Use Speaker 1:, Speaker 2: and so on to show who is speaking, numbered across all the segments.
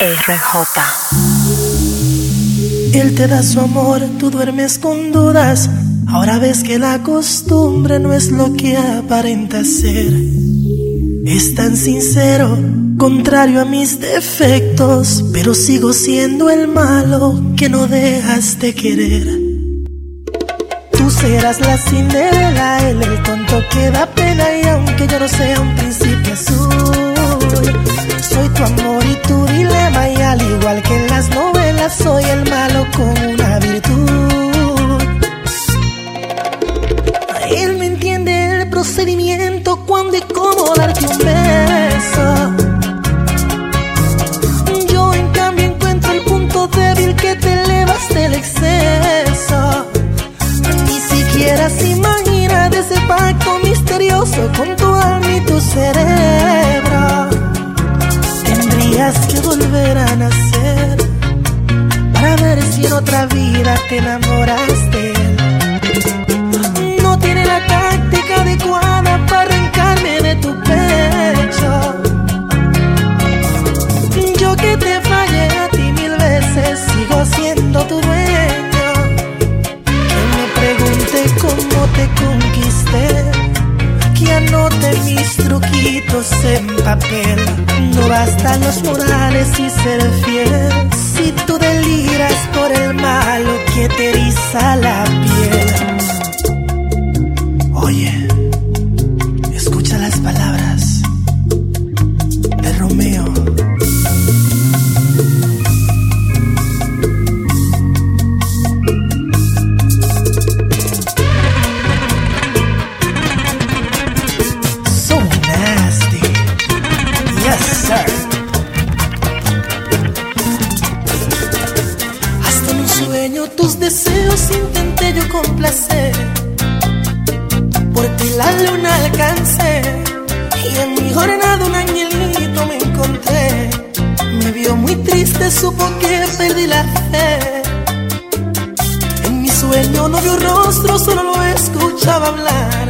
Speaker 1: RJ.
Speaker 2: Él te da su amor, tú duermes con dudas. Ahora ves que la costumbre no es lo que aparenta ser. Es tan sincero, contrario a mis defectos, pero sigo siendo el malo que no dejas de querer. Tú serás la Cinderela, él el tonto que da pena y aunque yo no sea un príncipe azul, soy tu amor y tu dilema y al igual que en las novelas soy el malo con una virtud. Él me entiende el procedimiento, mis truquitos en papel. No bastan los morales y ser fiel. Si tú deliras por el malo que te eriza la piel. Oye, sueño tus deseos intenté yo complacer. Por ti la luna alcancé. Y en mi jornada un angelito me encontré. Me vio muy triste, supo que perdí la fe. En mi sueño no vio rostro, solo lo escuchaba hablar.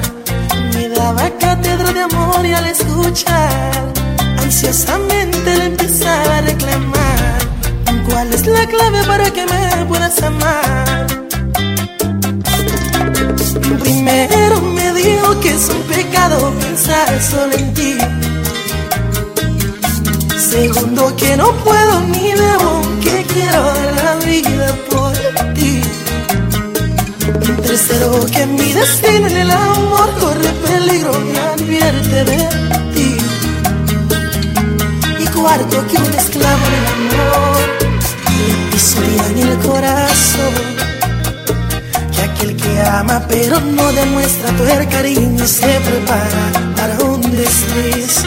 Speaker 2: Me daba cátedra de amor y al escuchar, ansiosamente le empezaba a reclamar. ¿Cuál es la clave para que me puedas amar? Primero me dijo que es un pecado pensar solo en ti. Segundo que no puedo ni debo, que quiero dar la vida por ti. Tercero que mi destino en el amor corre peligro me advierte de ti. Y cuarto que un esclavo en el amor le pisotean el corazón. Que aquel que ama pero no demuestra tu cariño se prepara para un desliz.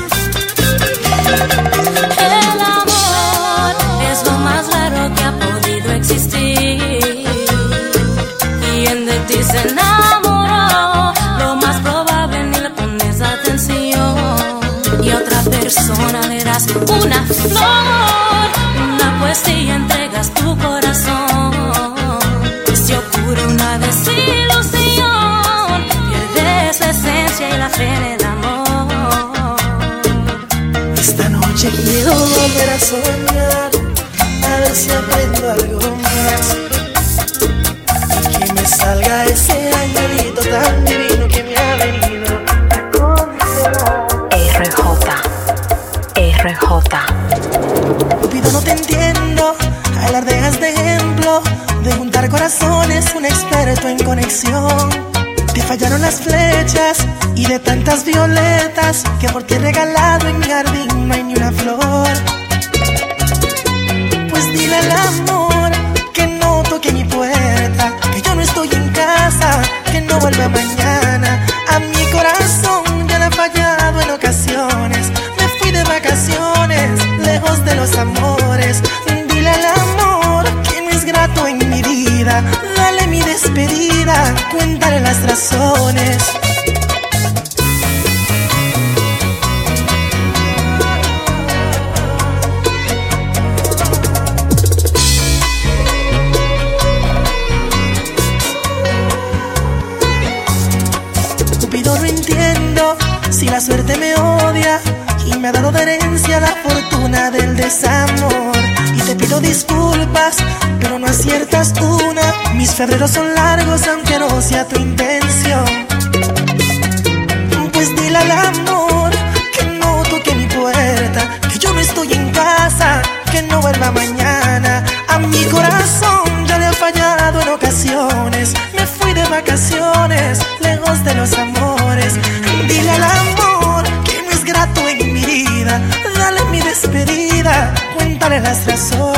Speaker 3: El amor es lo más raro que ha podido existir. Quien de ti se enamoró, lo más probable ni le pones atención. Y a otra persona le das una flor,
Speaker 2: soñar, a ver si aprendo algo más. Y que me salga alardeas de ejemplo, de juntar corazones, un experto en conexión. Te fallaron las flechas y de tantas violetas que por ti he regalado en mi jardín no hay ni una flor. Pues dile al amor que no toque mi puerta, que yo no estoy en casa, que no vuelva mañana. Cuéntale las razones. Cupido no entiendo si la suerte me odia y me ha dado de herencia la fortuna del desamor. disculpas, pero no aciertas una. Mis febreros son largos, aunque no sea tu intención. Pues dile al amor que no toque mi puerta, que yo no estoy en casa, que no vuelva mañana. A mi corazón ya le ha fallado en ocasiones. Me fui de vacaciones, lejos de los amores. Dile al amor que no es grato en mi vida. Dale mi despedida, cuéntale las razones.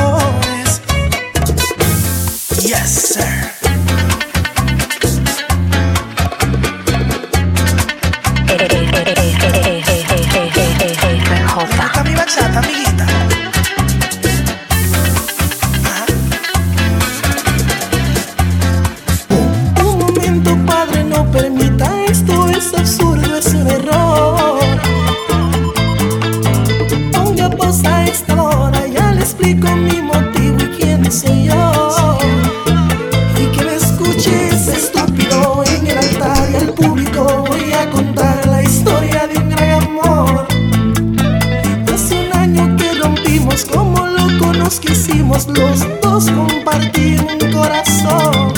Speaker 2: Los dos compartir un corazón.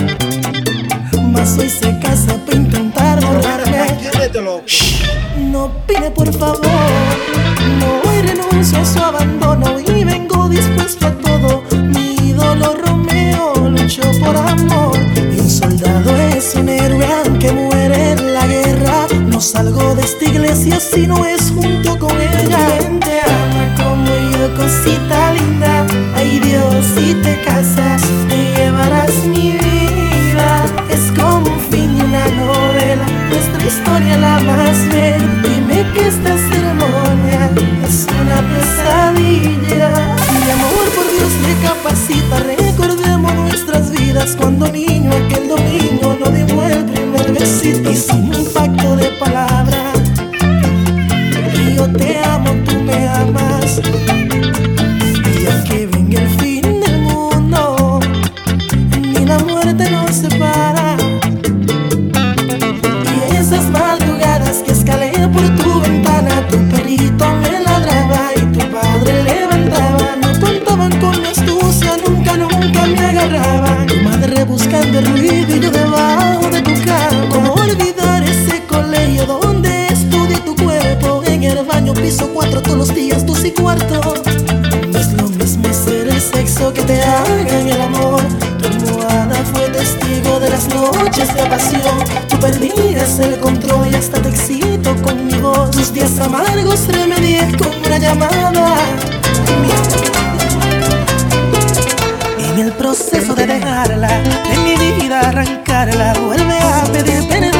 Speaker 2: Mas hoy se casa para intentar borrarme. No pide por favor, no hoy renuncio a su abandono y vengo dispuesto a todo. Mi ídolo Romeo luchó por amor y un soldado es un héroe aunque muere en la guerra. No salgo de esta iglesia si no es junto con de mi vida arrancarla, vuelve a pedir perdón.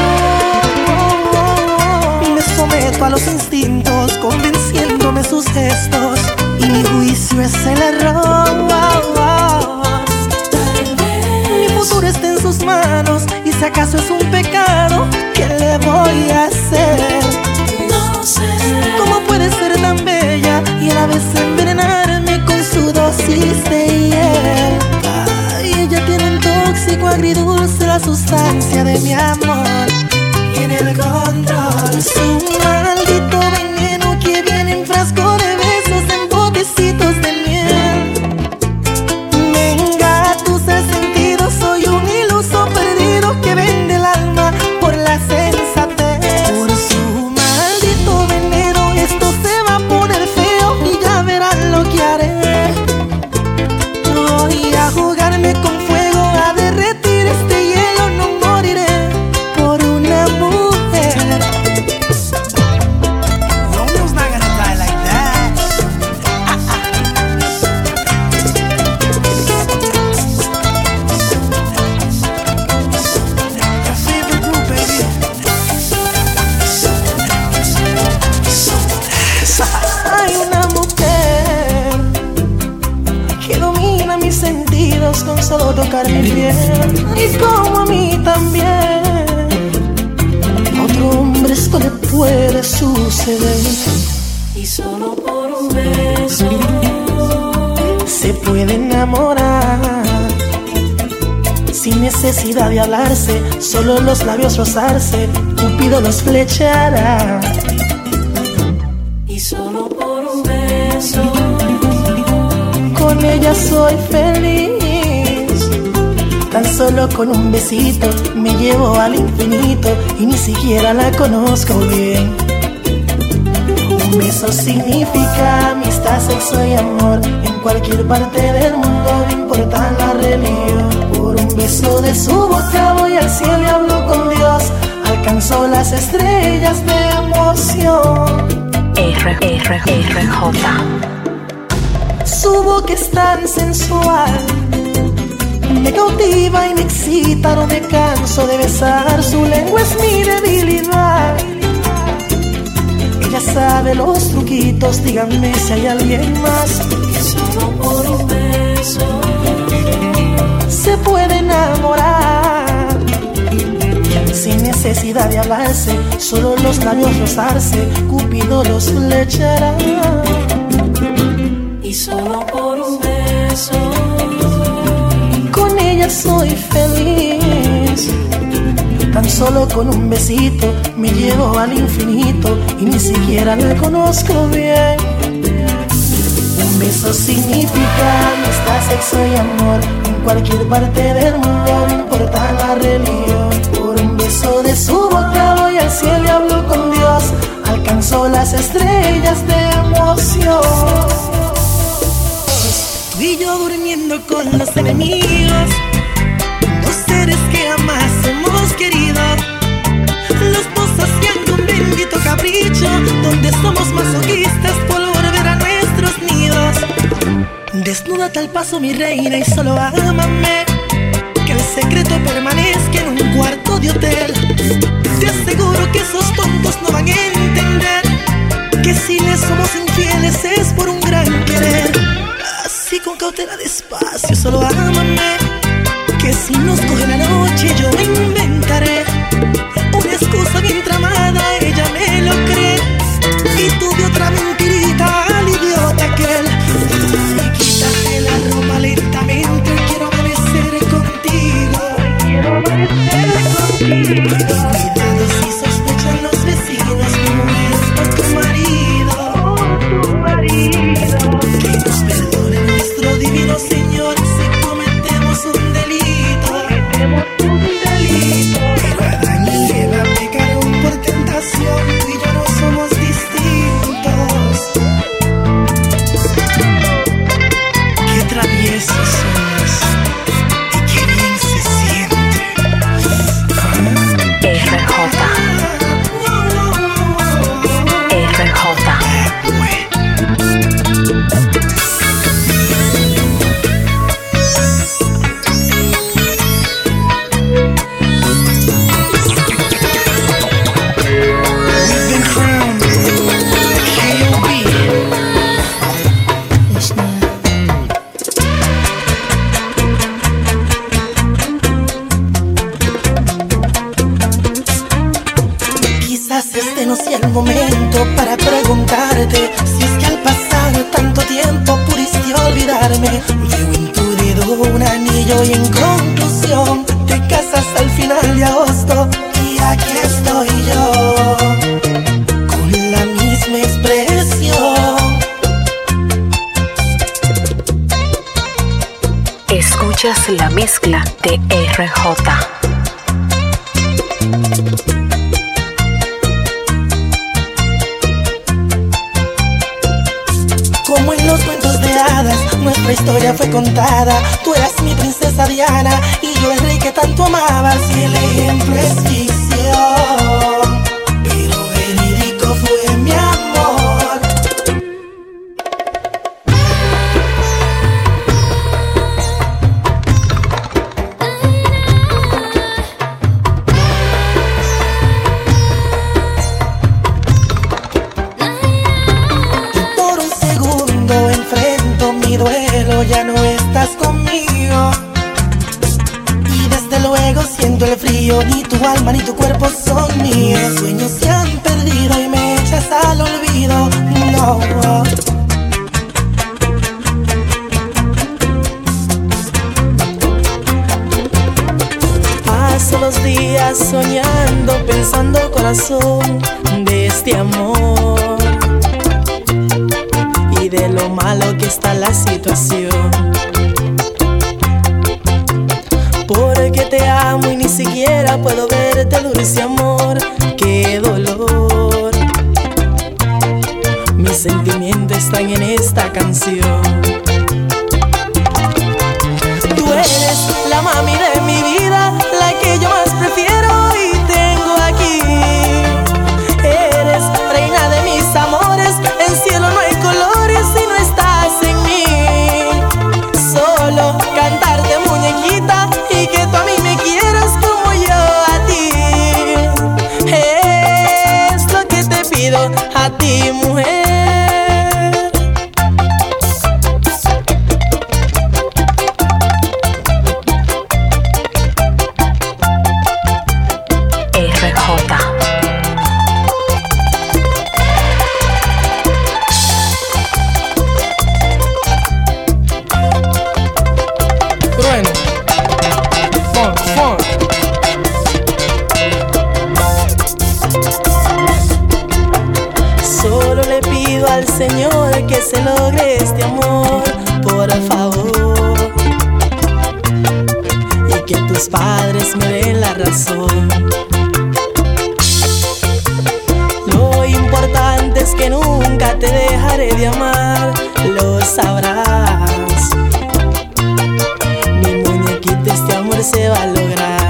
Speaker 2: Me someto a los instintos, convenciéndome sus gestos, y mi juicio es el error. Mi futuro está en sus manos, y si acaso es un pecado, ¿qué le voy a hacer?
Speaker 3: No sé.
Speaker 2: ¿Cómo puede ser tan bella y a la vez envenenarme con su dosis de tóxico agridulce, la sustancia de mi amor. Tiene el control, su maldito solo tocar mi piel y como a mí también. Otro hombre esto le puede suceder.
Speaker 3: Y solo por un beso.
Speaker 2: Se puede enamorar sin necesidad de hablarse, solo los labios rozarse, Cupido los flechará.
Speaker 3: Y solo por un beso.
Speaker 2: Con ella soy feliz. Solo con un besito me llevo al infinito y ni siquiera la conozco bien. Un beso significa amistad, sexo y amor. En cualquier parte del mundo, no importa la religión. Por un beso de su boca voy al cielo y hablo con Dios. Alcanzó las estrellas de emoción.
Speaker 1: R, R, R, J.
Speaker 2: Su boca es tan sensual. Me cautiva y me excita, no me canso de besar. Su lengua es mi debilidad. Ella sabe los truquitos, díganme si hay alguien más.
Speaker 3: Que solo por un beso
Speaker 2: Se puede enamorar. Sin necesidad de hablarse, solo los labios rozarse, Cupido los flechará.
Speaker 3: y solo por un beso.
Speaker 2: Soy feliz. Tan solo con un besito me llevo al infinito y ni siquiera la conozco bien. Un beso significa amistad, sexo y amor. En cualquier parte del mundo, no importa la religión. Por un beso de su boca voy al cielo y hablo con Dios. Alcanzó las estrellas de emoción. Y yo durmiendo con los enemigos. Los dos haciendo un bendito capricho. Donde somos masoquistas por volver a nuestros nidos. Desnuda tal paso, mi reina, y solo ámame. Que el secreto permanezca en un cuarto de hotel. Te aseguro que esos tontos no van a entender. Que si les somos infieles es por un gran querer. Así con cautela despacio, solo ámame. Que si nos coge la noche yo preguntarte si es que al pasar tanto tiempo pudiste olvidarme. Veo en tu dedo un anillo y en conclusión te casas al final de agosto y aquí estoy yo con la misma expresión.
Speaker 1: Escuchas la mezcla de RJ.
Speaker 2: Soñando, pensando corazón de este amor. Y de lo malo que está la situación. Porque te amo y ni siquiera puedo verte dulce amor, qué dolor. Mis sentimientos están en esta canción. Al Señor que se logre este amor, por favor. Y que tus padres me den la razón. Lo importante es que nunca te dejaré de amar, lo sabrás. Mi muñequita, este amor se va a lograr.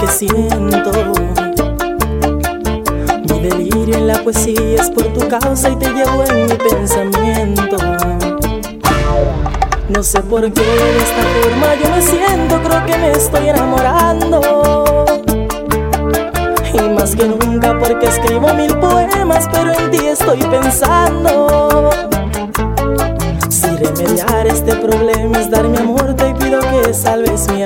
Speaker 2: Que siento. Mi delirio en la poesía es por tu causa y te llevo en mi pensamiento. No sé por qué de esta forma yo me siento, creo que me estoy enamorando. Y más que nunca porque escribo mil poemas, pero en ti estoy pensando. Si remediar este problema es dar mi amor, te pido que salves mi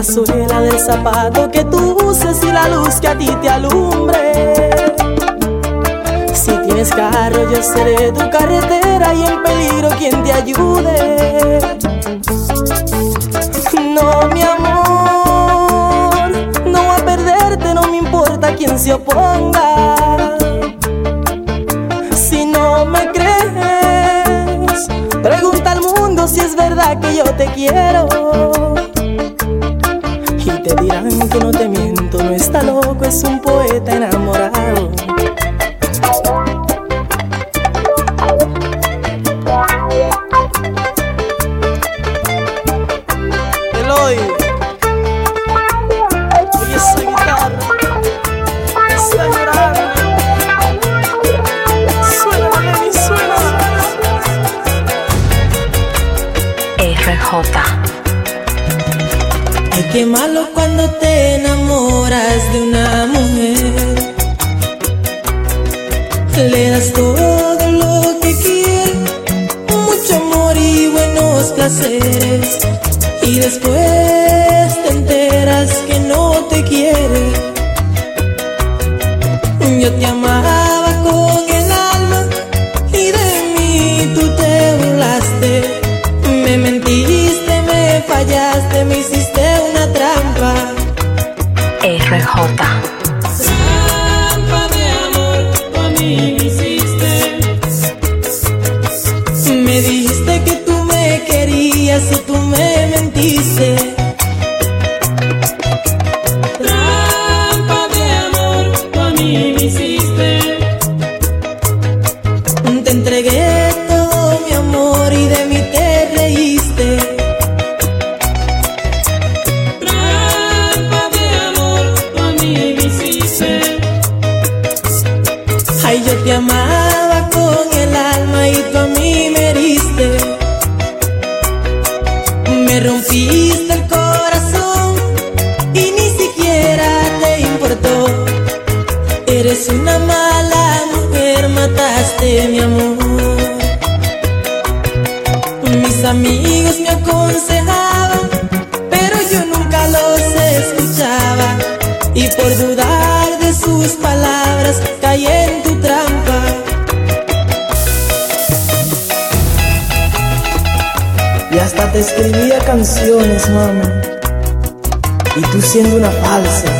Speaker 2: la suela del zapato que tú uses y la luz que a ti te alumbre. Si tienes carro, yo seré tu carretera y en peligro quien te ayude.
Speaker 1: RJ.
Speaker 2: Ay, qué malo cuando te enamoras de una mujer. Le das todo lo que quiere, mucho amor y buenos placeres. Y después te enteras que no te quiere. Yo te amaba Me dijiste que tú me querías Eres una mala mujer, mataste mi amor. Mis amigos me aconsejaban, pero yo nunca los escuchaba. Y por dudar de sus palabras, caí en tu trampa.
Speaker 4: Y hasta te escribía canciones, mami. Y tú siendo una falsa.